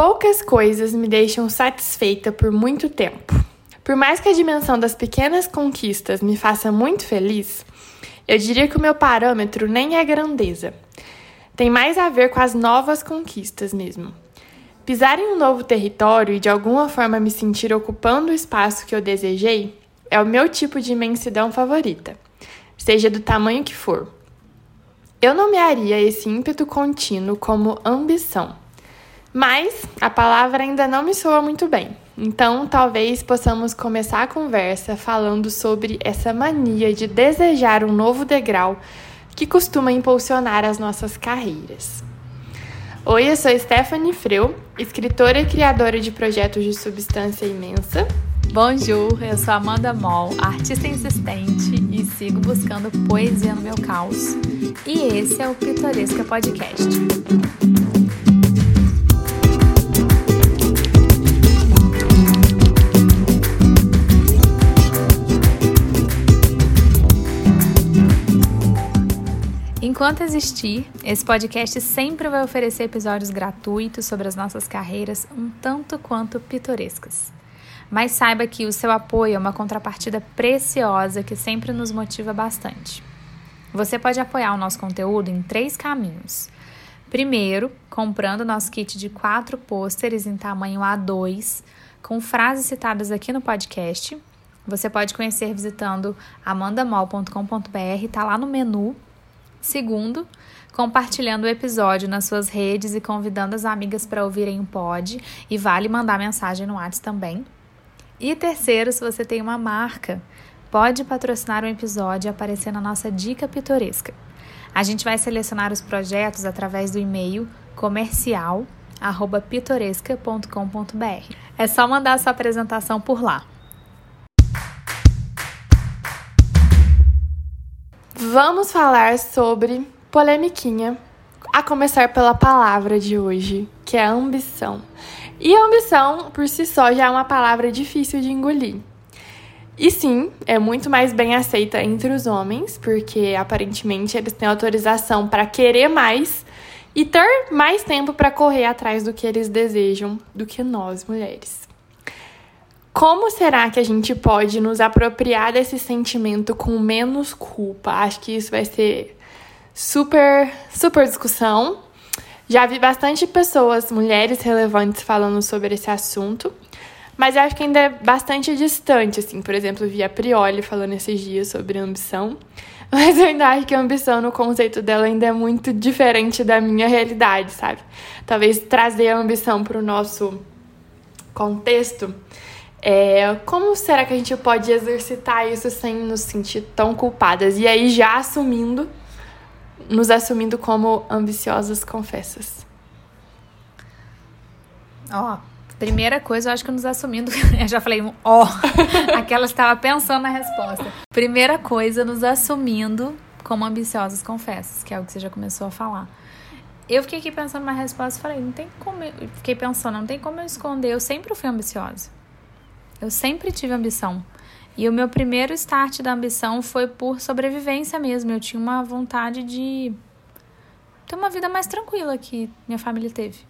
Poucas coisas me deixam satisfeita por muito tempo. Por mais que a dimensão das pequenas conquistas me faça muito feliz, eu diria que o meu parâmetro nem é grandeza. Tem mais a ver com as novas conquistas mesmo. Pisar em um novo território e de alguma forma me sentir ocupando o espaço que eu desejei é o meu tipo de imensidão favorita, seja do tamanho que for. Eu nomearia esse ímpeto contínuo como ambição. Mas a palavra ainda não me soa muito bem. Então, talvez possamos começar a conversa falando sobre essa mania de desejar um novo degrau que costuma impulsionar as nossas carreiras. Oi, eu sou Stephanie Freu, escritora e criadora de projetos de substância imensa. Bonjour, eu sou Amanda Moll, artista insistente e sigo buscando poesia no meu caos. E esse é o Pitoresca Podcast. Enquanto existir, esse podcast sempre vai oferecer episódios gratuitos sobre as nossas carreiras, um tanto quanto pitorescas. Mas saiba que o seu apoio é uma contrapartida preciosa que sempre nos motiva bastante. Você pode apoiar o nosso conteúdo em três caminhos. Primeiro, comprando nosso kit de quatro pôsteres em tamanho A2, com frases citadas aqui no podcast. Você pode conhecer visitando amandamol.com.br, está lá no menu Segundo, compartilhando o episódio nas suas redes e convidando as amigas para ouvirem o pod, e vale mandar mensagem no WhatsApp também. E terceiro, se você tem uma marca, pode patrocinar um episódio e aparecer na nossa dica pitoresca. A gente vai selecionar os projetos através do e-mail comercial@pitoresca.com.br. É só mandar sua apresentação por lá. Vamos falar sobre polemiquinha, a começar pela palavra de hoje, que é ambição. E ambição, por si só, já é uma palavra difícil de engolir. E sim, é muito mais bem aceita entre os homens, porque aparentemente eles têm autorização para querer mais e ter mais tempo para correr atrás do que eles desejam do que nós, mulheres. Como será que a gente pode nos apropriar desse sentimento com menos culpa? Acho que isso vai ser super, super discussão. Já vi bastante pessoas, mulheres relevantes, falando sobre esse assunto, mas acho que ainda é bastante distante, assim. Por exemplo, vi a Prioli falando esses dias sobre ambição, mas eu ainda acho que a ambição, no conceito dela, ainda é muito diferente da minha realidade, sabe? Talvez trazer a ambição para o nosso contexto é, como será que a gente pode exercitar isso sem nos sentir tão culpadas? E aí, já assumindo, nos assumindo como ambiciosas confessas. Ó, oh, primeira coisa, eu acho que nos assumindo. Eu já falei um ó. Oh, aquela estava pensando na resposta. Primeira coisa, nos assumindo como ambiciosas confessas, que é o que você já começou a falar. Eu fiquei aqui pensando na resposta e falei, não tem como. Eu... Fiquei pensando, não tem como eu esconder. Eu sempre fui ambiciosa. Eu sempre tive ambição. E o meu primeiro start da ambição foi por sobrevivência mesmo. Eu tinha uma vontade de ter uma vida mais tranquila que minha família teve.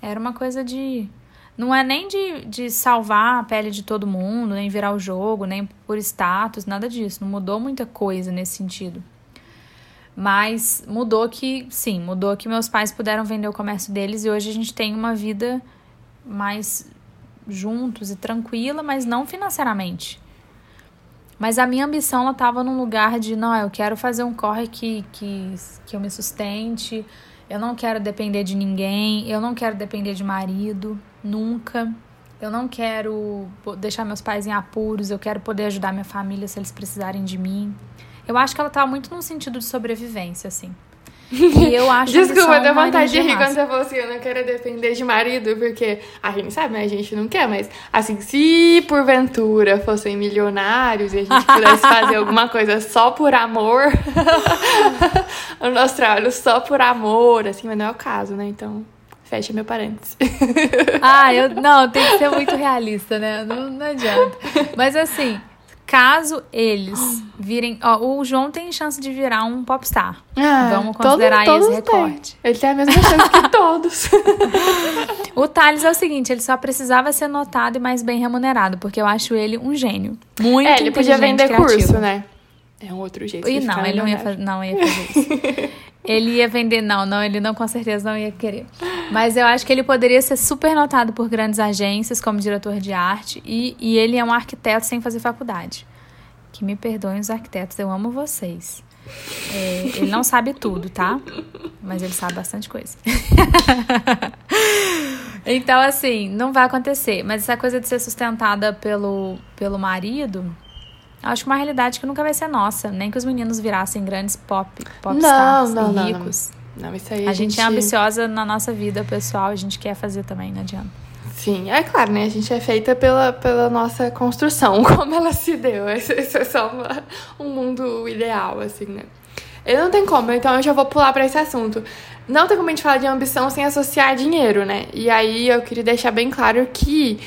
Era uma coisa de. Não é nem de, de salvar a pele de todo mundo, nem virar o jogo, nem por status, nada disso. Não mudou muita coisa nesse sentido. Mas mudou que, sim, mudou que meus pais puderam vender o comércio deles e hoje a gente tem uma vida mais juntos e tranquila, mas não financeiramente. Mas a minha ambição ela estava num lugar de, não, eu quero fazer um corre que, que, que eu me sustente, eu não quero depender de ninguém, eu não quero depender de marido, nunca. Eu não quero deixar meus pais em apuros, eu quero poder ajudar minha família se eles precisarem de mim. Eu acho que ela estava muito no sentido de sobrevivência, assim. E eu acho Desculpa, deu vontade de rir quando você falou assim, eu não quero depender de marido, porque a gente sabe, né? A gente não quer, mas assim, se porventura fossem milionários e a gente pudesse fazer alguma coisa só por amor, o nosso trabalho só por amor, assim, mas não é o caso, né? Então, fecha meu parênteses. ah, eu não, tem que ser muito realista, né? Não, não adianta. Mas assim, Caso eles virem. Ó, o João tem chance de virar um popstar. Ah, Vamos considerar todos, esse recorte. Ele tem a mesma chance que todos. O Thales é o seguinte: ele só precisava ser notado e mais bem remunerado, porque eu acho ele um gênio. Muito é, ele podia vender criativo. curso, né? É um outro jeito E não, ele não ia, fazer, não ia fazer isso. ele ia vender, não, não, ele não com certeza não ia querer. Mas eu acho que ele poderia ser super notado por grandes agências como diretor de arte e, e ele é um arquiteto sem fazer faculdade. Que me perdoem os arquitetos, eu amo vocês. É, ele não sabe tudo, tá? Mas ele sabe bastante coisa. então, assim, não vai acontecer. Mas essa coisa de ser sustentada pelo, pelo marido, acho que é uma realidade que nunca vai ser nossa. Nem que os meninos virassem grandes pop, popstars Não, não, e não, ricos. Não, isso aí A, gente, é ambiciosa na nossa vida pessoal, a gente quer fazer também, não adianta. Sim, é claro, né? A gente é feita pela, pela nossa construção, como ela se deu. Isso é só uma- um mundo ideal, assim, né? Eu não tem como, então eu já vou pular pra esse assunto. Não tem como a gente falar de ambição sem associar dinheiro, né? E aí eu queria deixar bem claro que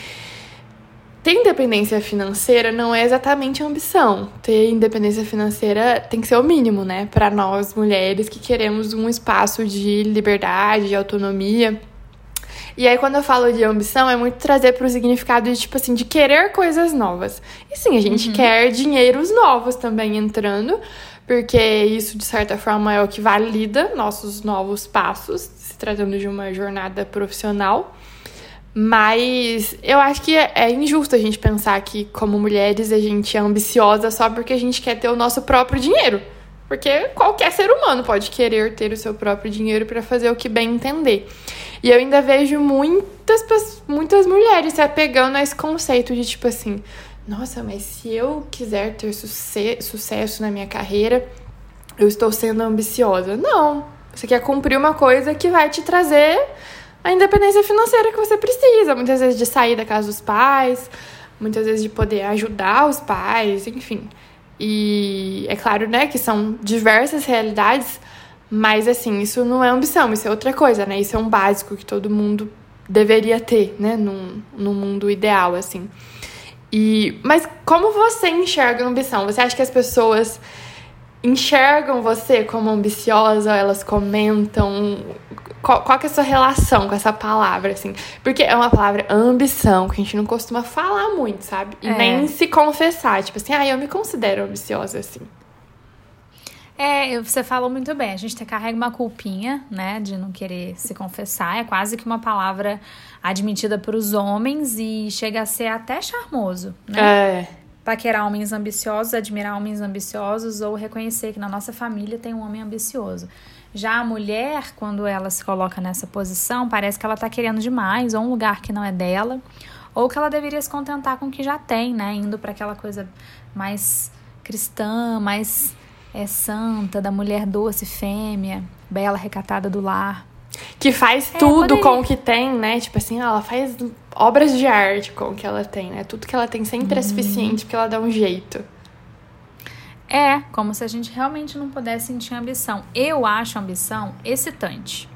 ter independência financeira não é exatamente ambição. Ter independência financeira tem que ser o mínimo, né? Para nós mulheres que queremos um espaço de liberdade, de autonomia. E aí, quando eu falo de ambição, é muito trazer pro significado de, tipo assim, de querer coisas novas. E sim, a gente quer dinheiros novos também entrando, porque isso, de certa forma, é o que valida nossos novos passos, se tratando de uma jornada profissional. Mas eu acho que é, é injusto a gente pensar que, como mulheres, a gente é ambiciosa só porque a gente quer ter o nosso próprio dinheiro. Porque qualquer ser humano pode querer ter o seu próprio dinheiro para fazer o que bem entender. E eu ainda vejo muitas, muitas mulheres se apegando a esse conceito de tipo assim: nossa, mas se eu quiser ter suce- sucesso na minha carreira, eu estou sendo ambiciosa. Não. Você quer cumprir uma coisa que vai te trazer a independência financeira que você precisa. Muitas vezes de sair da casa dos pais, muitas vezes de poder ajudar os pais, enfim. E é claro, né, que são diversas realidades, mas assim, isso não é ambição, isso é outra coisa, né? Isso é um básico que todo mundo deveria ter, né, num, num mundo ideal, assim. E, mas como você enxerga a ambição? Você acha que as pessoas enxergam você como ambiciosa? Elas comentam? Qual, qual que é a sua relação com essa palavra, assim? Porque é uma palavra ambição, que a gente não costuma falar muito, sabe? E É. nem se confessar. Tipo assim, ah, eu me considero ambiciosa, assim. É, você falou muito bem. A gente te- carrega uma culpinha, né, de não querer se confessar. É quase que uma palavra admitida para os homens e chega a ser até charmoso, né? É. Paquerar homens ambiciosos, admirar homens ambiciosos ou reconhecer que na nossa família tem um homem ambicioso. Já a mulher, quando ela se coloca nessa posição, parece que ela tá querendo demais, ou um lugar que não é dela, ou que ela deveria se contentar com o que já tem, né? Indo para aquela coisa mais cristã, mais é, santa, da mulher doce, fêmea, bela, recatada do lar. Que faz É, tudo poderia. com o que tem, né? Tipo assim, ela faz obras de arte com o que ela tem, né? Tudo que ela tem sempre é Uhum. suficiente porque ela dá um jeito. É, como se a gente realmente não pudesse sentir ambição. Eu acho ambição excitante.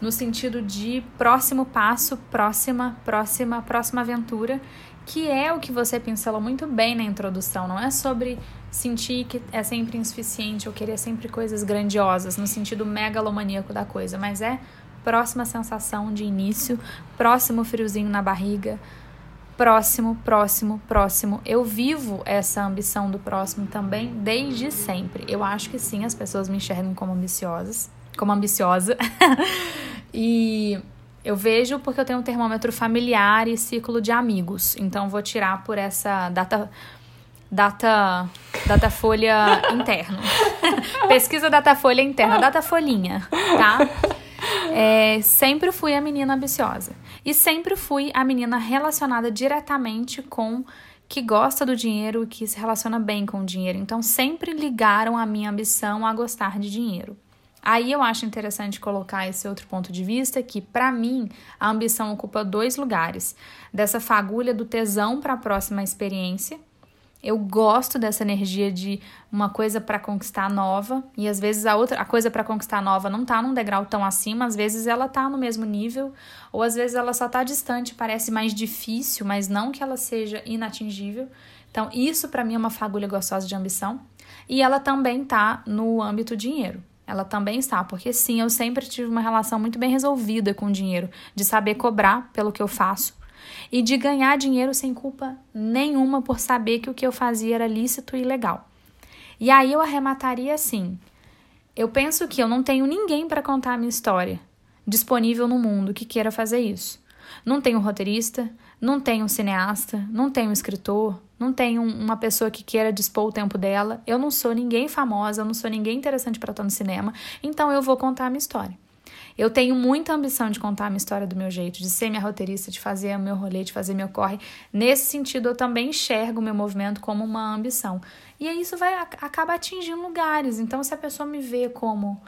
No sentido de próximo passo, próxima, próxima, próxima aventura, que é o que você pincelou muito bem na introdução. Não é sobre sentir que é sempre insuficiente ou querer sempre coisas grandiosas, no sentido megalomaníaco da coisa, mas é próxima sensação de início, próximo friozinho na barriga, próximo, próximo, próximo. Eu vivo essa ambição do próximo também desde sempre. Eu acho que sim, as pessoas me enxergam como ambiciosas, como ambiciosa. e eu vejo porque eu tenho um termômetro familiar e ciclo de amigos. Então vou tirar por essa data data datafolha interno. Pesquisa datafolha interna, datafolhinha, tá? É, sempre fui a menina ambiciosa. E sempre fui a menina relacionada diretamente com que gosta do dinheiro e que se relaciona bem com o dinheiro. Então, sempre ligaram a minha ambição a gostar de dinheiro. Aí eu acho interessante colocar esse outro ponto de vista que, para mim, a ambição ocupa dois lugares: dessa fagulha do tesão para a próxima experiência. Eu gosto dessa energia de uma coisa para conquistar nova e às vezes a outra, a coisa para conquistar nova não tá num degrau tão acima, às vezes ela tá no mesmo nível, ou às vezes ela só tá distante, parece mais difícil, mas não que ela seja inatingível. Então, isso para mim é uma fagulha gostosa de ambição. E ela também tá no âmbito dinheiro. Ela também está, porque sim, eu sempre tive uma relação muito bem resolvida com o dinheiro, de saber cobrar pelo que eu faço e de ganhar dinheiro sem culpa nenhuma por saber que o que eu fazia era lícito e legal. E aí eu arremataria assim: eu penso que eu não tenho ninguém para contar a minha história disponível no mundo que queira fazer isso. Não tenho roteirista, não tenho cineasta, não tenho escritor, não tenho uma pessoa que queira dispor o tempo dela. Eu não sou ninguém famosa, eu não sou ninguém interessante para estar no cinema, então eu vou contar a minha história. Eu tenho muita ambição de contar a minha história do meu jeito, de ser minha roteirista, de fazer o meu rolê, de fazer meu corre. Nesse sentido, eu também enxergo o meu movimento como uma ambição. E aí isso vai acaba atingindo lugares. Então, se a pessoa me vê como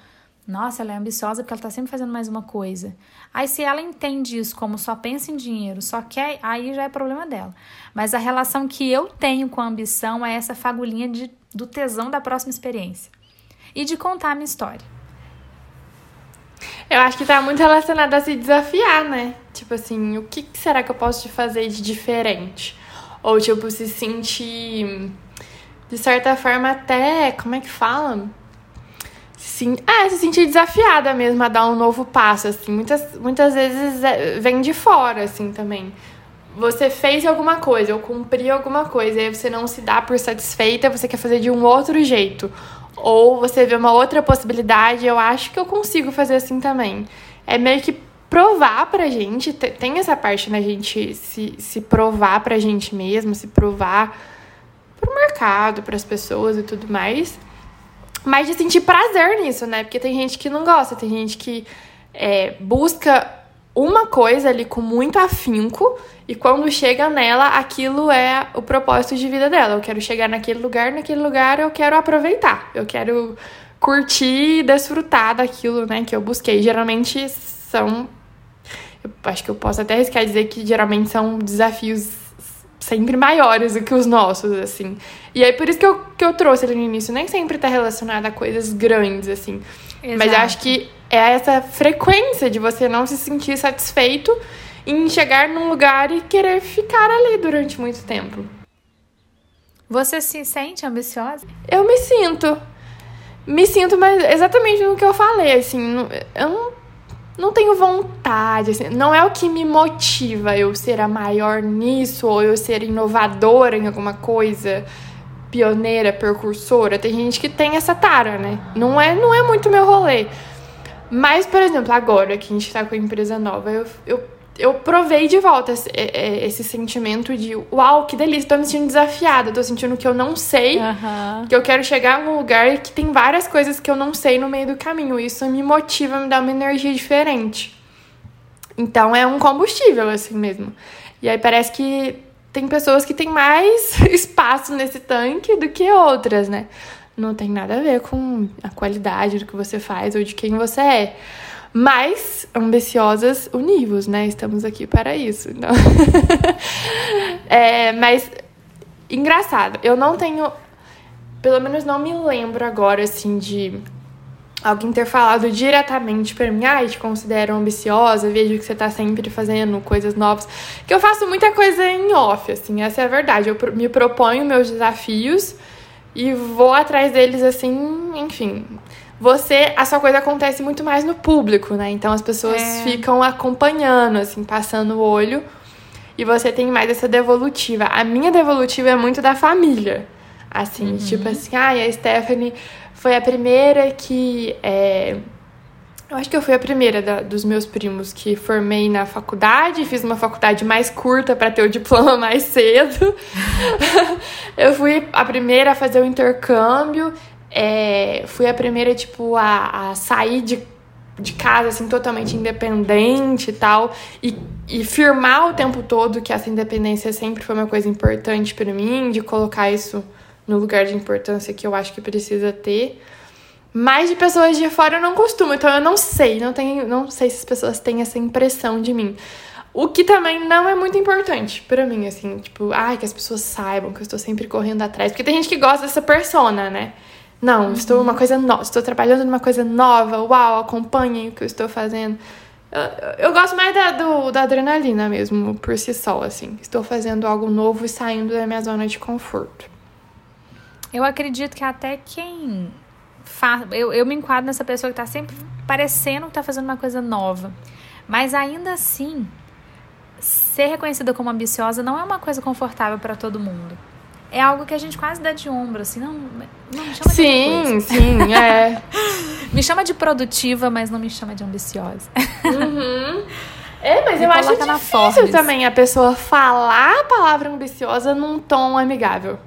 nossa, ela é ambiciosa porque ela tá sempre fazendo mais uma coisa. Aí, se ela entende isso como só pensa em dinheiro, só quer, aí já é problema dela. Mas a relação que eu tenho com a ambição é essa fagulhinha de, do tesão da próxima experiência e de contar a minha história. Eu acho que tá muito relacionado a se desafiar, né? Tipo assim, o que será que eu posso fazer de diferente? Ou, tipo, se sentir, de certa forma, até. Como é que fala? Sim, é, se sentir desafiada mesmo a dar um novo passo, assim. Muitas, muitas vezes é, vem de fora, assim, também. Você fez alguma coisa, ou cumpriu alguma coisa, e aí você não se dá por satisfeita, você quer fazer de um outro jeito. Ou você vê uma outra possibilidade, eu acho que eu consigo fazer assim também. É meio que provar pra gente, tem essa parte na né, gente se, se provar pra gente mesmo, se provar pro mercado, pras pessoas e tudo mais. Mas de sentir prazer nisso, né? Porque tem gente que não gosta, tem gente que é, busca uma coisa ali com muito afinco e quando chega nela, aquilo é o propósito de vida dela. Eu quero chegar naquele lugar, naquele lugar eu quero aproveitar. Eu quero curtir e desfrutar daquilo, né, que eu busquei. Geralmente são eu acho que eu posso até arriscar dizer que geralmente são desafios sempre maiores do que os nossos, assim. E aí por isso que eu, que eu trouxe ali no início, nem sempre tá relacionado a coisas grandes, assim. Exato. Mas eu acho que é essa frequência de você não se sentir satisfeito em chegar num lugar e querer ficar ali durante muito tempo. Você se sente ambiciosa? Eu me sinto. Me sinto, mas exatamente no que eu falei, assim, eu não, não tenho vontade, assim, não é o que me motiva eu ser a maior nisso, ou eu ser inovadora em alguma coisa, pioneira, percursora. Tem gente que tem essa tara, né? Não é, não é muito meu rolê. Mas, por exemplo, agora que a gente tá com a empresa nova, eu, eu, eu provei de volta esse, é, é, esse sentimento de uau, que delícia, tô me sentindo desafiada, tô sentindo que eu não sei, uhum. que eu quero chegar num lugar que tem várias coisas que eu não sei no meio do caminho. Isso me motiva, me dá uma energia diferente. Então é um combustível, assim mesmo. E aí parece que tem pessoas que têm mais espaço nesse tanque do que outras, né? Não tem nada a ver com a qualidade do que você faz ou de quem você é. Mas ambiciosas univos, né? Estamos aqui para isso. Então... é, mas engraçado, eu não tenho, pelo menos não me lembro agora assim de alguém ter falado diretamente para mim, ai, ah, te considero ambiciosa, vejo que você tá sempre fazendo coisas novas. Que eu faço muita coisa em off, assim, essa é a verdade. Eu me proponho meus desafios e vou atrás deles assim, enfim. Você, a sua coisa acontece muito mais no público, né? Então as pessoas é. ficam acompanhando, assim, passando o olho. E você tem mais essa devolutiva. A minha devolutiva é muito da família. Assim, uhum. tipo assim, ai, ah, a Stephanie foi a primeira que é, eu acho que eu fui a primeira da, dos meus primos que formei na faculdade, fiz uma faculdade mais curta para ter o diploma mais cedo. eu fui a primeira a fazer o intercâmbio, é, fui a primeira, tipo, a, a sair de, de casa, assim, totalmente independente e tal, e, e firmar o tempo todo que essa independência sempre foi uma coisa importante para mim, de colocar isso no lugar de importância que eu acho que precisa ter. Mas de pessoas de fora eu não costumo, então eu não sei, não tenho, não sei se as pessoas têm essa impressão de mim. O que também não é muito importante para mim, assim, tipo, ai, que as pessoas saibam que eu estou sempre correndo atrás. Porque tem gente que gosta dessa persona, né? Não, uhum. estou uma coisa nova, estou trabalhando numa coisa nova, uau, acompanhem o que eu estou fazendo. Eu, eu gosto mais da, do, da adrenalina mesmo, por si só, assim. Estou fazendo algo novo e saindo da minha zona de conforto. Eu acredito que até quem. Eu, eu me enquadro nessa pessoa que tá sempre parecendo que tá fazendo uma coisa nova. Mas ainda assim, ser reconhecida como ambiciosa não é uma coisa confortável para todo mundo. É algo que a gente quase dá de ombro, assim, não, não me chama sim, de Sim, sim, é. me chama de produtiva, mas não me chama de ambiciosa. Uhum. É, mas me eu acho difícil também a pessoa falar a palavra ambiciosa num tom amigável.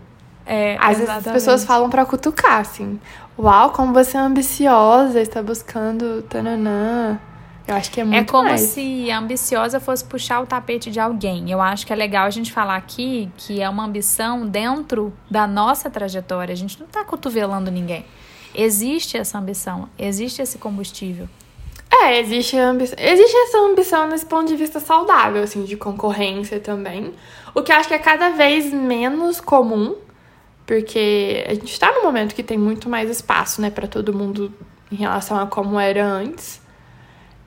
É, Às exatamente. vezes as pessoas falam pra cutucar, assim. Uau, como você é ambiciosa, está buscando tananã. Eu acho que é muito É como mais. se a ambiciosa fosse puxar o tapete de alguém. Eu acho que é legal a gente falar aqui que é uma ambição dentro da nossa trajetória. A gente não está cotovelando ninguém. Existe essa ambição, existe esse combustível. É, existe, ambição, existe essa ambição nesse ponto de vista saudável, assim, de concorrência também. O que eu acho que é cada vez menos comum, porque a gente está num momento que tem muito mais espaço, né, para todo mundo em relação a como era antes.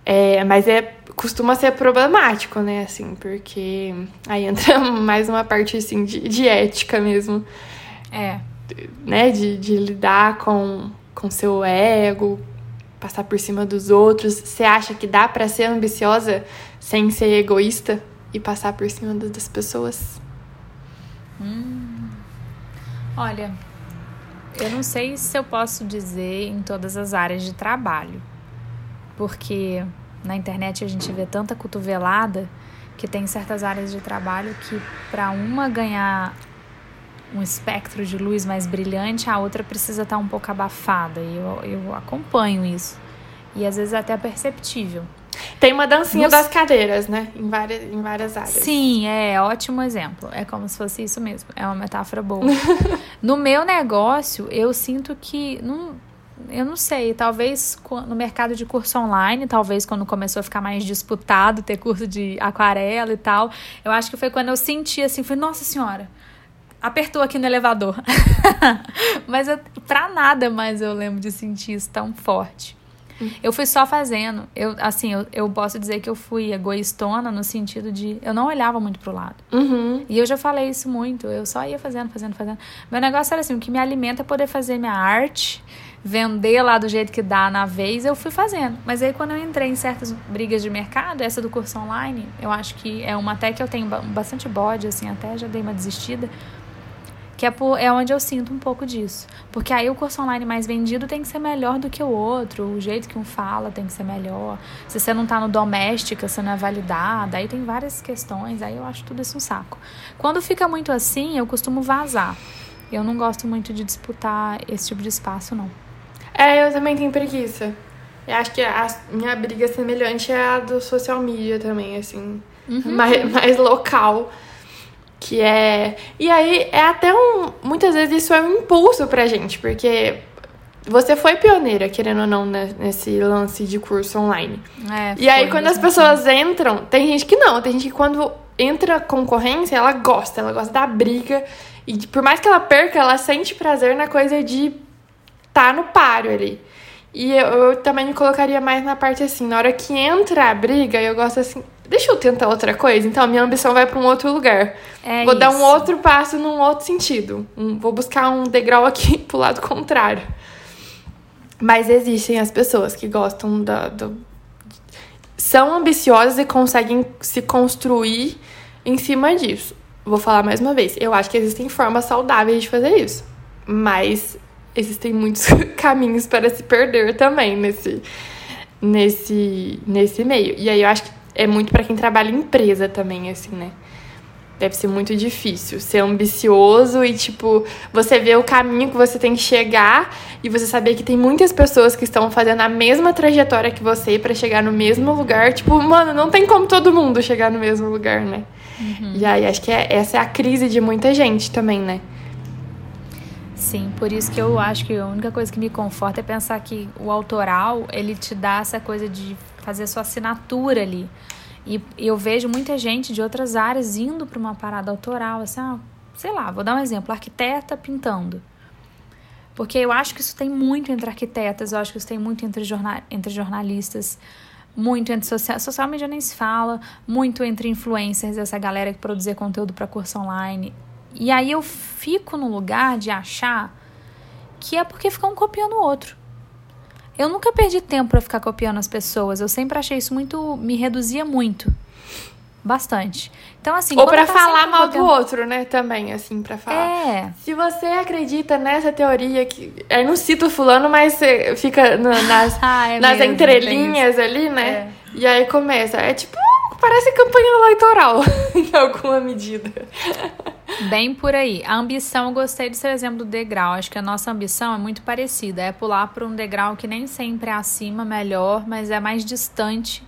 É, mas é costuma ser problemático, né, assim, porque aí entra mais uma parte assim de, de ética mesmo. É. Né, de, de lidar com com seu ego, passar por cima dos outros. Você acha que dá para ser ambiciosa sem ser egoísta e passar por cima das pessoas? Hum. Olha, eu não sei se eu posso dizer em todas as áreas de trabalho porque na internet a gente vê tanta cotovelada que tem certas áreas de trabalho que para uma ganhar um espectro de luz mais brilhante, a outra precisa estar tá um pouco abafada. E eu, eu acompanho isso. E às vezes até é perceptível. Tem uma dancinha Nos... das cadeiras, né? Em várias, em várias áreas. Sim, é ótimo exemplo. É como se fosse isso mesmo. É uma metáfora boa. no meu negócio, eu sinto que. Não, eu não sei, talvez no mercado de curso online, talvez quando começou a ficar mais disputado, ter curso de aquarela e tal, eu acho que foi quando eu senti assim, foi nossa senhora, apertou aqui no elevador. mas eu, pra nada mais eu lembro de sentir isso tão forte. Eu fui só fazendo. Eu, assim, eu, eu posso dizer que eu fui egoístona no sentido de eu não olhava muito pro lado. Uhum. E eu já falei isso muito. Eu só ia fazendo, fazendo, fazendo. Meu negócio era assim: o que me alimenta é poder fazer minha arte vender lá do jeito que dá na vez, eu fui fazendo. Mas aí quando eu entrei em certas brigas de mercado, essa do curso online, eu acho que é uma até que eu tenho bastante bode, assim, até já dei uma desistida, que é, por, é onde eu sinto um pouco disso. Porque aí o curso online mais vendido tem que ser melhor do que o outro, o jeito que um fala tem que ser melhor. Se você não tá no doméstica, você não é validada, aí tem várias questões, aí eu acho tudo isso um saco. Quando fica muito assim, eu costumo vazar. Eu não gosto muito de disputar esse tipo de espaço, não. É, eu também tenho preguiça. Eu acho que a minha briga semelhante é a do social media também, assim. Uhum. Mais, mais local. Que é. E aí é até um. Muitas vezes isso é um impulso pra gente, porque você foi pioneira, querendo ou não, né, nesse lance de curso online. É, e aí, quando as pessoas entram, tem gente que não, tem gente que quando entra concorrência, ela gosta, ela gosta da briga. E por mais que ela perca, ela sente prazer na coisa de tá no páreo ali. E eu, eu, também me colocaria mais na parte assim, na hora que entra a briga, eu gosto assim, deixa eu tentar outra coisa. Então a minha ambição vai para um outro lugar. É vou isso. dar um outro passo num outro sentido. Um, vou buscar um degrau aqui pro lado contrário. Mas existem as pessoas que gostam da, do, são ambiciosas e conseguem se construir em cima disso. Vou falar mais uma vez. Eu acho que existem formas saudáveis de fazer isso. Mas existem muitos caminhos para se perder também nesse, nesse, nesse meio. E aí eu acho que é muito para quem trabalha em empresa também, assim, né? Deve ser muito difícil ser ambicioso e, tipo, você ver o caminho que você tem que chegar e você saber que tem muitas pessoas que estão fazendo a mesma trajetória que você para chegar no mesmo lugar. Tipo, mano, não tem como todo mundo chegar no mesmo lugar, né? Uhum. E aí acho que é, essa é a crise de muita gente também, né? Sim, por isso que eu acho que a única coisa que me conforta é pensar que o autoral, ele te dá essa coisa de fazer sua assinatura ali. E eu vejo muita gente de outras áreas indo para uma parada autoral, assim, ah, sei lá, vou dar um exemplo, arquiteta pintando. Porque eu acho que isso tem muito entre arquitetas, eu acho que isso tem muito entre, jornal, entre jornalistas. muito entre social, social media nem se fala, muito entre influencers, essa galera que produzir conteúdo para curso online. E aí eu fico no lugar de achar que é porque ficam um copiando o outro. Eu nunca perdi tempo para ficar copiando as pessoas. Eu sempre achei isso muito. me reduzia muito. Bastante. Então, assim. Ou pra tá falar mal copiando... do outro, né? Também, assim, pra falar. É. Se você acredita nessa teoria que. Eu não cito fulano, mas você fica no, nas, ah, é nas mesmo, entrelinhas ali, né? É. E aí começa. É tipo. Parece campanha eleitoral, em alguma medida. Bem por aí. A ambição, eu gostei do seu exemplo do degrau. Acho que a nossa ambição é muito parecida. É pular para um degrau que nem sempre é acima, melhor, mas é mais distante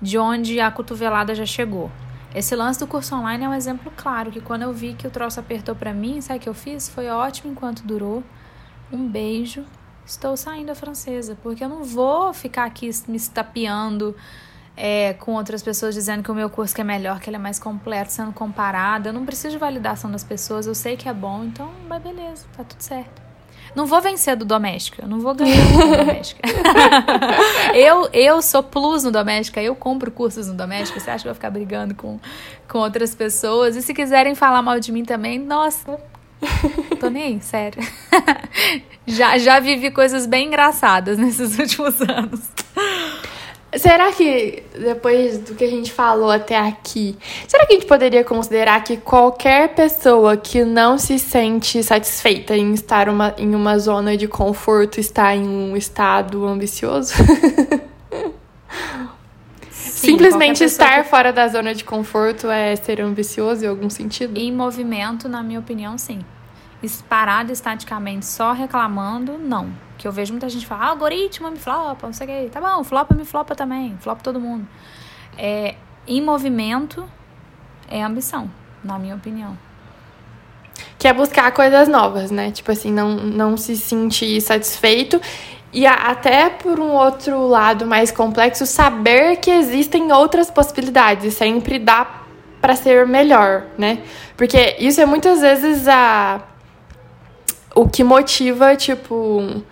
de onde a cotovelada já chegou. Esse lance do curso online é um exemplo claro, que quando eu vi que o troço apertou para mim, sabe o que eu fiz? Foi ótimo enquanto durou. Um beijo. Estou saindo a francesa, porque eu não vou ficar aqui me estapeando é, com outras pessoas dizendo que o meu curso é melhor, que ele é mais completo, sendo comparado. Eu não preciso de validação das pessoas, eu sei que é bom, então vai beleza, tá tudo certo. Não vou vencer do doméstico, eu não vou ganhar do doméstica. eu, eu sou plus no doméstica, eu compro cursos no doméstica. Você acha que eu vou ficar brigando com, com outras pessoas? E se quiserem falar mal de mim também, nossa, tô nem aí, sério. já, já vivi coisas bem engraçadas nesses últimos anos. Será que, depois do que a gente falou até aqui, será que a gente poderia considerar que qualquer pessoa que não se sente satisfeita em estar uma, em uma zona de conforto está em um estado ambicioso? Sim, Simplesmente estar que... fora da zona de conforto é ser ambicioso em algum sentido? Em movimento, na minha opinião, sim. Parado estaticamente só reclamando, não que eu vejo muita gente falar, ah, algoritmo me flopa, não sei o que. Tá bom, flopa me flopa também, flopa todo mundo. É, em movimento é ambição, na minha opinião. Que é buscar coisas novas, né? Tipo assim, não, não se sentir satisfeito. E até por um outro lado mais complexo, saber que existem outras possibilidades. Sempre dá para ser melhor, né? Porque isso é muitas vezes a o que motiva, tipo,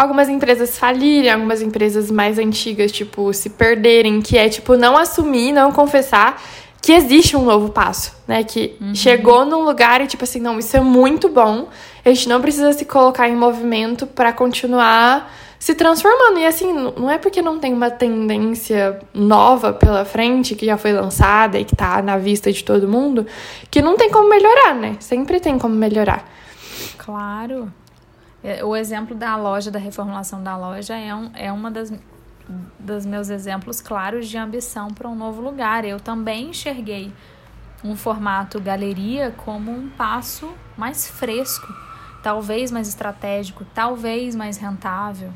algumas empresas falirem, algumas empresas mais antigas, tipo, se perderem, que é, tipo, não assumir, não confessar que existe um novo passo, né? Que uhum. chegou num lugar e, tipo assim, não, isso é muito bom, a gente não precisa se colocar em movimento para continuar se transformando. E assim, não é porque não tem uma tendência nova pela frente, que já foi lançada e que tá na vista de todo mundo, que não tem como melhorar, né? Sempre tem como melhorar. Claro. É, o exemplo da loja, da reformulação da loja, é, um, é uma das dos meus exemplos claros de ambição para um novo lugar. Eu também enxerguei um formato galeria como um passo mais fresco, talvez mais estratégico, talvez mais rentável.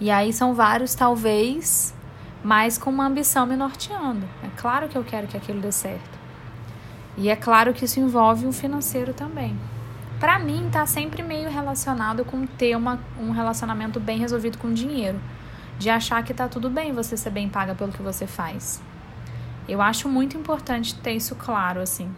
E aí são vários talvez, mas com uma ambição me norteando. É claro que eu quero que aquilo dê certo. E é claro que isso envolve um financeiro também para mim tá sempre meio relacionado com ter uma, um relacionamento bem resolvido com dinheiro. De achar que tá tudo bem você ser bem paga pelo que você faz. Eu acho muito importante ter isso claro, assim.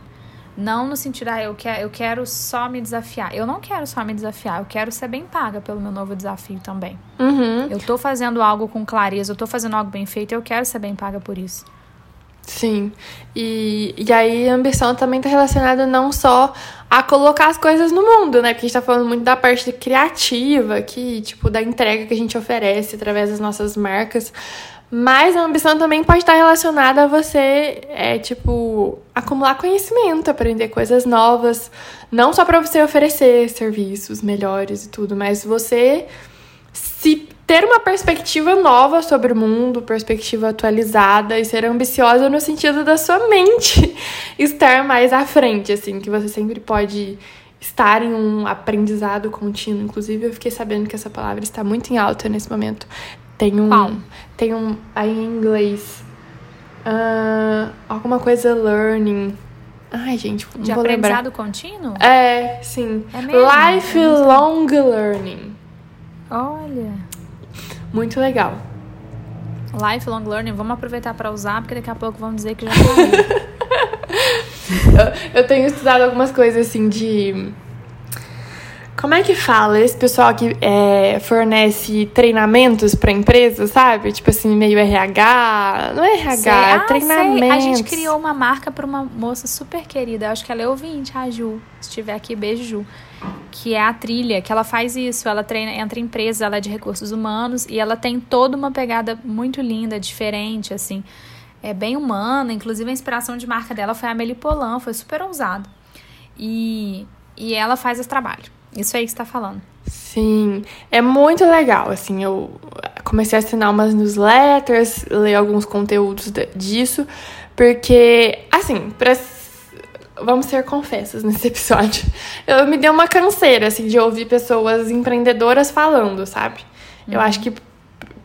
Não no sentido, ah, eu, quer, eu quero só me desafiar. Eu não quero só me desafiar, eu quero ser bem paga pelo meu novo desafio também. Uhum. Eu tô fazendo algo com clareza, eu tô fazendo algo bem feito, eu quero ser bem paga por isso. Sim. E, e aí a ambição também está relacionada não só a colocar as coisas no mundo, né? Porque a gente tá falando muito da parte criativa aqui, tipo, da entrega que a gente oferece através das nossas marcas. Mas a ambição também pode estar relacionada a você, é, tipo, acumular conhecimento, aprender coisas novas. Não só para você oferecer serviços melhores e tudo, mas você se ter uma perspectiva nova sobre o mundo, perspectiva atualizada e ser ambiciosa no sentido da sua mente estar mais à frente, assim, que você sempre pode estar em um aprendizado contínuo. Inclusive, eu fiquei sabendo que essa palavra está muito em alta nesse momento. Tem um, Qual? tem um aí em inglês, uh, alguma coisa learning. Ai, gente, não De vou aprendizado lembrar. contínuo? É, sim. É mesmo? Lifelong learning. Olha. Muito legal. Lifelong learning, vamos aproveitar para usar, porque daqui a pouco vão dizer que já eu, eu tenho estudado algumas coisas assim de. Como é que fala? Esse pessoal que é, fornece treinamentos para empresas, sabe? Tipo assim, meio RH. Não é RH, sei. é ah, treinamento. A gente criou uma marca para uma moça super querida. Acho que ela é ouvinte, a Ju. Se estiver aqui, beijo, Ju. Que é a trilha, que ela faz isso. Ela treina entre empresas, ela é de recursos humanos e ela tem toda uma pegada muito linda, diferente, assim. É bem humana. Inclusive, a inspiração de marca dela foi a Amelie Polan, foi super ousado. E, e ela faz esse trabalho. Isso aí que você tá falando. Sim, é muito legal. Assim, eu comecei a assinar umas newsletters, ler alguns conteúdos disso, porque, assim, pra, vamos ser confessas nesse episódio. Eu me deu uma canseira, assim, de ouvir pessoas empreendedoras falando, sabe? Uhum. Eu acho que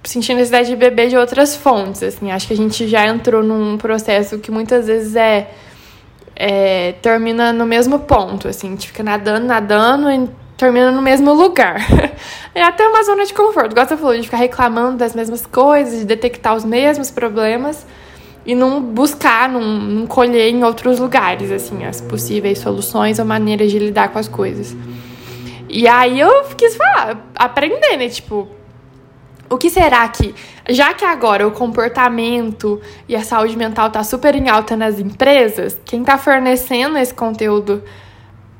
senti necessidade de beber de outras fontes, assim. Acho que a gente já entrou num processo que muitas vezes é é, termina no mesmo ponto, assim, a gente fica nadando, nadando e termina no mesmo lugar. é até uma zona de conforto, você falou, de ficar reclamando das mesmas coisas, de detectar os mesmos problemas e não buscar, não, não colher em outros lugares, assim, as possíveis soluções ou maneiras de lidar com as coisas. E aí eu quis falar, aprender, né? Tipo, o que será que, já que agora o comportamento e a saúde mental tá super em alta nas empresas, quem tá fornecendo esse conteúdo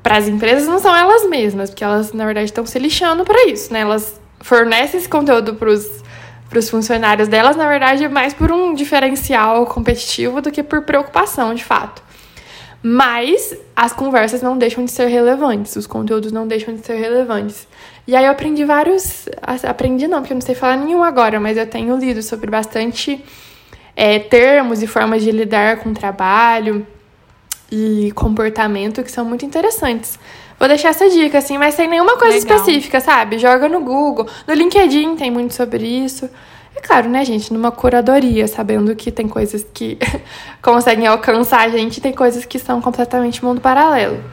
para as empresas não são elas mesmas, porque elas na verdade estão se lixando para isso, né? Elas fornecem esse conteúdo para os funcionários delas, na verdade, mais por um diferencial competitivo do que por preocupação, de fato. Mas as conversas não deixam de ser relevantes, os conteúdos não deixam de ser relevantes. E aí eu aprendi vários. Aprendi não, porque eu não sei falar nenhum agora, mas eu tenho lido sobre bastante é, termos e formas de lidar com o trabalho e comportamento que são muito interessantes. Vou deixar essa dica, assim, mas sem nenhuma coisa Legal. específica, sabe? Joga no Google. No LinkedIn tem muito sobre isso. É claro, né, gente, numa curadoria, sabendo que tem coisas que conseguem alcançar a gente, tem coisas que são completamente mundo paralelo.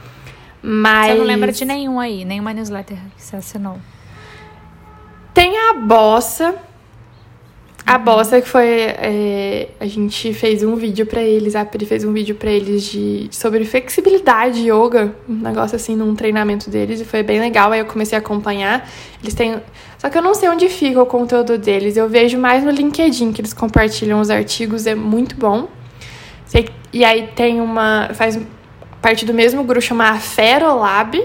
Mas. Você não lembra de nenhum aí, nenhuma newsletter que você assinou? Tem a Bossa. A uhum. Bossa que foi. É, a gente fez um vídeo para eles, a Pri fez um vídeo para eles de, sobre flexibilidade yoga, um negócio assim, num treinamento deles, e foi bem legal. Aí eu comecei a acompanhar. Eles têm só que eu não sei onde fica o conteúdo deles. Eu vejo mais no LinkedIn que eles compartilham os artigos, é muito bom. E aí tem uma. faz parte do mesmo grupo chamado Ferolab.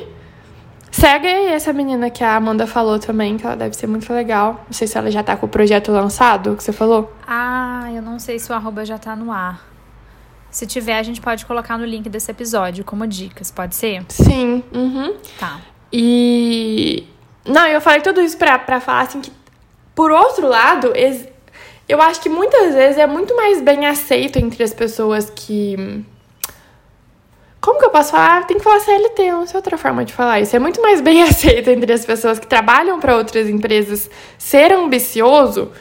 Segue essa menina que a Amanda falou também, que ela deve ser muito legal. Não sei se ela já tá com o projeto lançado, que você falou. Ah, eu não sei se o arroba já tá no ar. Se tiver, a gente pode colocar no link desse episódio como dicas, pode ser? Sim. Uhum. Tá. E não, eu falei tudo isso pra, pra falar assim que, por outro lado, eu acho que muitas vezes é muito mais bem aceito entre as pessoas que. Como que eu posso falar? Tem que falar CLT, não sei outra forma de falar isso. É muito mais bem aceito entre as pessoas que trabalham para outras empresas ser ambicioso,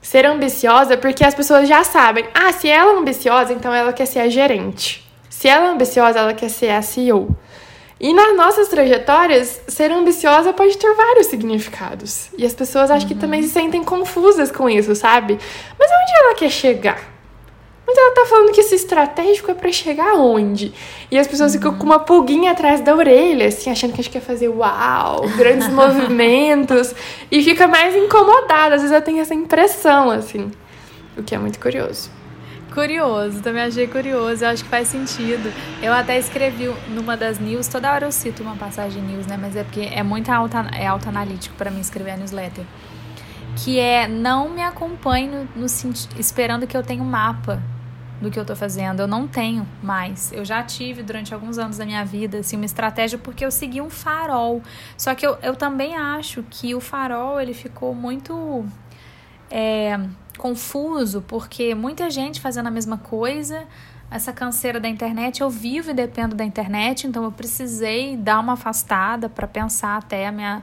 ser ambiciosa, porque as pessoas já sabem. Ah, se ela é ambiciosa, então ela quer ser a gerente. Se ela é ambiciosa, ela quer ser a CEO. E nas nossas trajetórias, ser ambiciosa pode ter vários significados. E as pessoas acho uhum. que também se sentem confusas com isso, sabe? Mas onde ela quer chegar? Mas ela tá falando que esse estratégico é para chegar onde? E as pessoas uhum. ficam com uma pulguinha atrás da orelha, assim, achando que a gente quer fazer uau, grandes movimentos. E fica mais incomodada. Às vezes eu tenho essa impressão, assim. O que é muito curioso. Curioso, também achei curioso, eu acho que faz sentido. Eu até escrevi numa das news, toda hora eu cito uma passagem news, né? Mas é porque é muito alta, é alto analítico para mim escrever a newsletter. Que é não me acompanhe no, no esperando que eu tenha um mapa do que eu tô fazendo. Eu não tenho mais. Eu já tive durante alguns anos da minha vida assim, uma estratégia porque eu segui um farol. Só que eu, eu também acho que o farol ele ficou muito. É, confuso, porque muita gente fazendo a mesma coisa, essa canseira da internet, eu vivo e dependo da internet, então eu precisei dar uma afastada para pensar até a minha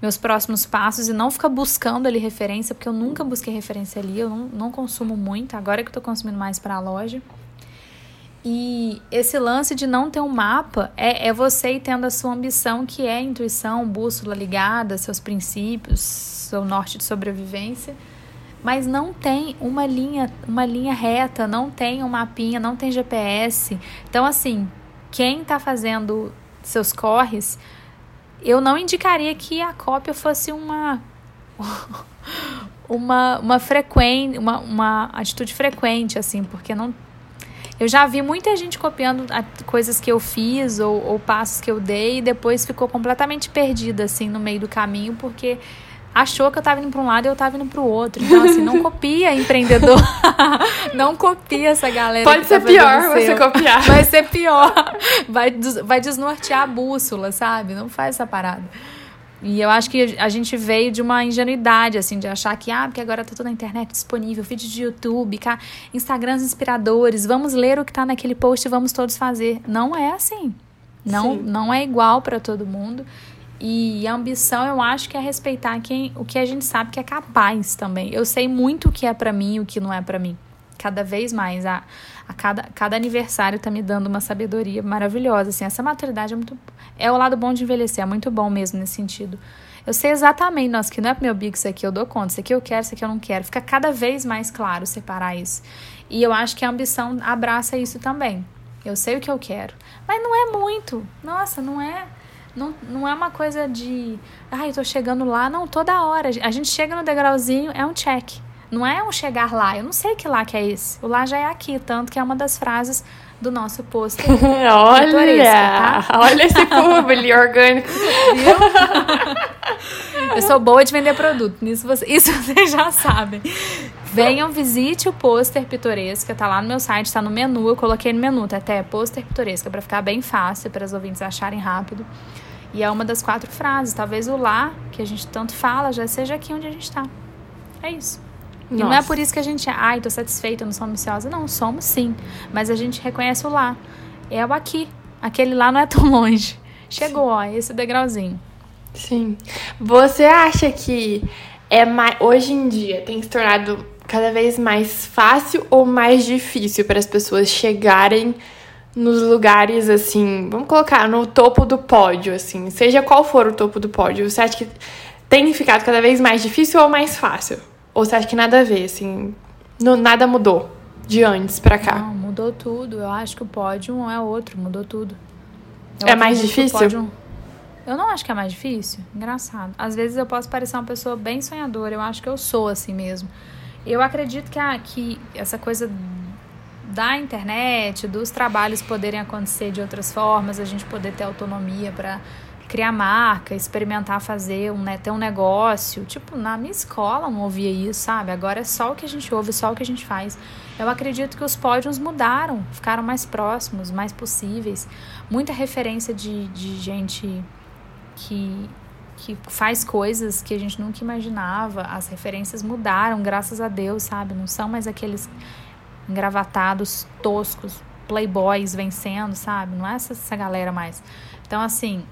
meus próximos passos e não ficar buscando ali referência, porque eu nunca busquei referência ali, eu não, não consumo muito, agora que eu tô consumindo mais para a loja. E esse lance de não ter um mapa é, é você tendo a sua ambição, que é intuição, bússola ligada, seus princípios, seu norte de sobrevivência mas não tem uma linha, uma linha reta, não tem um mapinha, não tem GPS. Então, assim, quem está fazendo seus corres eu não indicaria que a cópia fosse uma uma uma frequente, uma, uma atitude frequente assim, porque não eu já vi muita gente copiando coisas que eu fiz ou, ou passos que eu dei e depois ficou completamente perdida assim no meio do caminho porque achou que eu tava indo para um lado e eu tava indo para o outro. Então, assim, não copia empreendedor. não copia essa galera. Pode ser tá pior você copiar. Vai ser pior. Vai, vai desnortear a bússola, sabe? Não faz essa parada. E eu acho que a gente veio de uma ingenuidade, assim, de achar que, ah, porque agora tá tudo na internet disponível, vídeo de YouTube, cá, Instagrams inspiradores, vamos ler o que tá naquele post e vamos todos fazer. Não é assim. Não, não é igual para todo mundo. E a ambição, eu acho que é respeitar quem, o que a gente sabe que é capaz também. Eu sei muito o que é para mim e o que não é para mim. Cada vez mais. A, a cada, cada aniversário tá me dando uma sabedoria maravilhosa. Assim, essa maturidade é muito. É o lado bom de envelhecer, é muito bom mesmo nesse sentido. Eu sei exatamente, nossa, que não é pro meu bico isso aqui, eu dou conta, isso aqui eu quero, isso aqui eu não quero. Fica cada vez mais claro separar isso. E eu acho que a ambição abraça isso também. Eu sei o que eu quero. Mas não é muito. Nossa, não é não, não é uma coisa de, ai, eu tô chegando lá. Não, toda hora. A gente chega no degrauzinho, é um check. Não é um chegar lá. Eu não sei que lá que é esse. O lá já é aqui, tanto que é uma das frases do nosso post. olha, tá? olha esse publi orgânico. Viu? eu sou boa de vender produto. Isso, você, isso vocês já sabem. Venham, visite o pôster pitoresca, tá lá no meu site, tá no menu, eu coloquei no menu, tá até pôster pitoresca, para ficar bem fácil, para os ouvintes acharem rápido. E é uma das quatro frases. Talvez o lá, que a gente tanto fala, já seja aqui onde a gente tá. É isso. Nossa. E não é por isso que a gente, ai, tô satisfeita, não sou ambiciosa. Não, somos sim. Mas a gente reconhece o lá. É o aqui. Aquele lá não é tão longe. Chegou, sim. ó, esse degrauzinho. Sim. Você acha que é mais, hoje em dia tem se tornado cada vez mais fácil ou mais difícil para as pessoas chegarem nos lugares assim, vamos colocar no topo do pódio, assim, seja qual for o topo do pódio, você acha que tem ficado cada vez mais difícil ou mais fácil? Ou você acha que nada a ver, assim, não, nada mudou de antes para cá? Não, mudou tudo. Eu acho que o pódio não é outro, mudou tudo. Eu é mais difícil? Pódio... Eu não acho que é mais difícil. Engraçado. Às vezes eu posso parecer uma pessoa bem sonhadora. Eu acho que eu sou assim mesmo. Eu acredito que, a, que essa coisa da internet, dos trabalhos poderem acontecer de outras formas, a gente poder ter autonomia para criar marca, experimentar fazer, um, né, ter um negócio. Tipo, na minha escola não ouvia isso, sabe? Agora é só o que a gente ouve, só o que a gente faz. Eu acredito que os pódios mudaram, ficaram mais próximos, mais possíveis. Muita referência de, de gente que que faz coisas que a gente nunca imaginava. As referências mudaram, graças a Deus, sabe? Não são mais aqueles engravatados toscos, playboys vencendo, sabe? Não é essa, essa galera mais. Então, assim,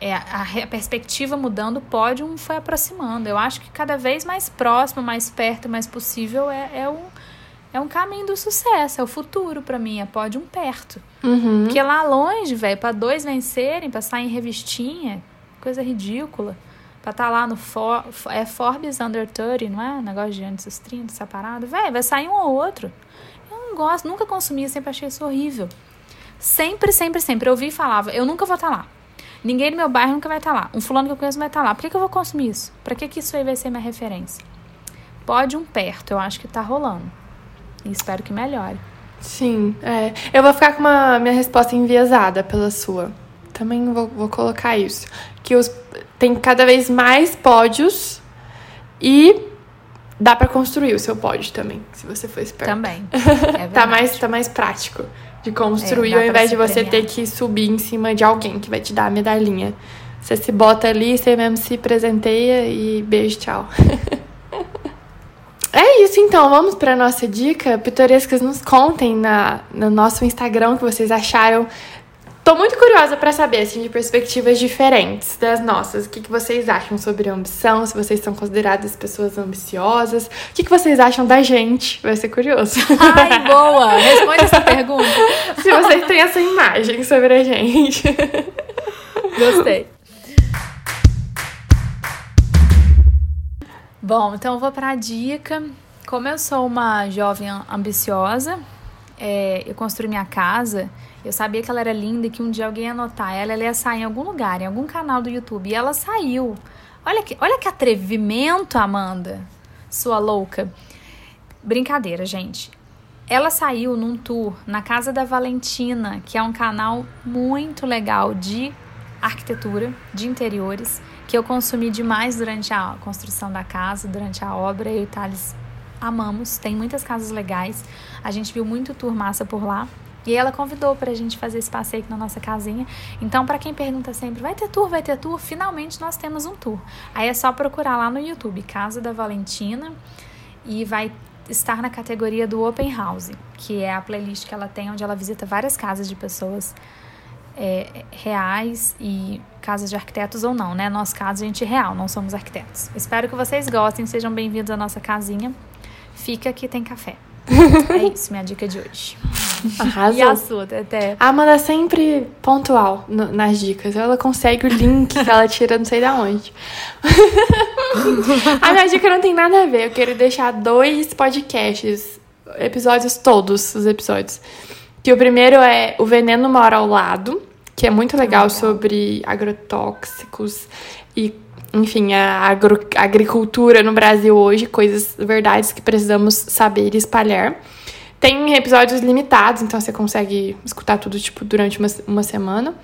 é, a, a perspectiva mudando, o pódio foi aproximando. Eu acho que cada vez mais próximo, mais perto, mais possível é, é um é um caminho do sucesso, é o futuro para mim, é pódio um perto. Uhum. Porque lá longe, velho, para dois vencerem, para sair em revistinha, Coisa ridícula. Pra estar tá lá no For, é Forbes Under 30, não é? Negócio de antes dos 30, essa parada. Véi, vai sair um ou outro. Eu não gosto, nunca consumi, sempre achei isso horrível. Sempre, sempre, sempre. Eu vi e falava, eu nunca vou estar tá lá. Ninguém do meu bairro nunca vai estar tá lá. Um fulano que eu conheço vai estar tá lá. Por que, que eu vou consumir isso? Pra que, que isso aí vai ser minha referência? Pode um perto, eu acho que tá rolando. E espero que melhore. Sim, é. Eu vou ficar com uma minha resposta enviesada pela sua. Também vou, vou colocar isso que os, tem cada vez mais pódios e dá para construir o seu pódio também, se você for esperto. Também. É tá, mais, tá mais prático de construir, é, ao invés de você premiar. ter que subir em cima de alguém que vai te dar a medalhinha. Você se bota ali, você mesmo se presenteia e beijo, tchau. é isso então, vamos para nossa dica. Pitorescas, nos contem na, no nosso Instagram o que vocês acharam Tô muito curiosa para saber, assim, de perspectivas diferentes das nossas. O que, que vocês acham sobre ambição? Se vocês são consideradas pessoas ambiciosas? O que, que vocês acham da gente? Vai ser curioso. Ai, boa! Responde essa pergunta. Se vocês têm essa imagem sobre a gente. Gostei. Bom, então eu vou para a dica. Como eu sou uma jovem ambiciosa, é, eu construí minha casa, eu sabia que ela era linda e que um dia alguém ia notar ela, ela ia sair em algum lugar, em algum canal do YouTube. E ela saiu. Olha que, olha que atrevimento, Amanda, sua louca. Brincadeira, gente. Ela saiu num tour na Casa da Valentina, que é um canal muito legal de arquitetura, de interiores, que eu consumi demais durante a construção da casa, durante a obra. Eu e Thales amamos, tem muitas casas legais. A gente viu muito tour massa por lá. E ela convidou para a gente fazer esse passeio aqui na nossa casinha. Então, para quem pergunta sempre, vai ter tour, vai ter tour? Finalmente nós temos um tour. Aí é só procurar lá no YouTube, Casa da Valentina, e vai estar na categoria do Open House, que é a playlist que ela tem, onde ela visita várias casas de pessoas é, reais e casas de arquitetos ou não, né? No nosso caso, a gente é real, não somos arquitetos. Espero que vocês gostem, sejam bem-vindos à nossa casinha. Fica que tem café. É isso, minha dica de hoje. Arrasou. E a sua, Teté? A Amanda é sempre pontual no, nas dicas. Ela consegue o link que ela tira não sei da onde. a minha dica não tem nada a ver. Eu quero deixar dois podcasts, episódios todos, os episódios. Que o primeiro é O Veneno Mora ao Lado, que é muito legal, legal. sobre agrotóxicos e enfim, a agro, agricultura no Brasil hoje, coisas, verdades que precisamos saber e espalhar. Tem episódios limitados, então você consegue escutar tudo, tipo, durante uma, uma semana.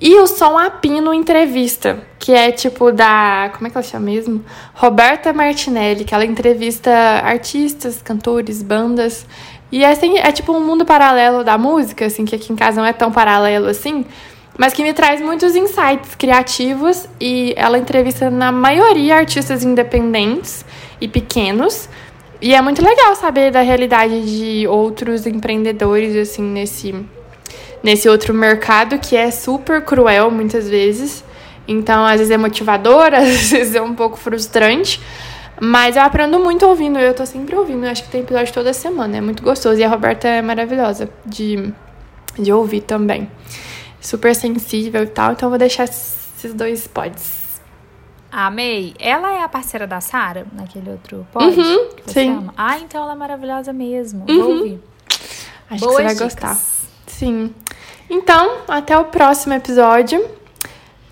E o Som Apino Entrevista, que é tipo da. Como é que ela chama mesmo? Roberta Martinelli, que ela entrevista artistas, cantores, bandas. E é, assim, é tipo um mundo paralelo da música, assim, que aqui em casa não é tão paralelo assim mas que me traz muitos insights criativos e ela entrevista na maioria artistas independentes e pequenos. E é muito legal saber da realidade de outros empreendedores assim nesse nesse outro mercado que é super cruel muitas vezes. Então, às vezes é motivador, às vezes é um pouco frustrante. Mas eu aprendo muito ouvindo, eu tô sempre ouvindo. Eu acho que tem episódio toda semana, é muito gostoso. E a Roberta é maravilhosa de, de ouvir também super sensível e tal. Então eu vou deixar esses dois pods. Amei. Ela é a parceira da Sara, naquele outro pod? Uhum, sim. Ama? Ah, então ela é maravilhosa mesmo. Uhum. Vou ouvir. Acho Boas que você vai dicas. gostar. Sim. Então, até o próximo episódio.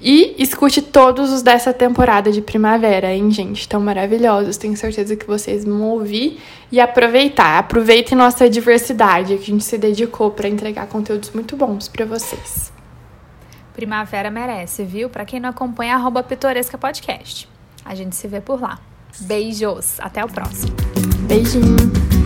E escute todos os dessa temporada de primavera, hein, gente? Estão maravilhosos. Tenho certeza que vocês vão ouvir e aproveitar. Aproveitem nossa diversidade que a gente se dedicou para entregar conteúdos muito bons para vocês. Primavera merece, viu? Para quem não acompanha, arroba Pitoresca Podcast. A gente se vê por lá. Beijos. Até o próximo. Beijinho.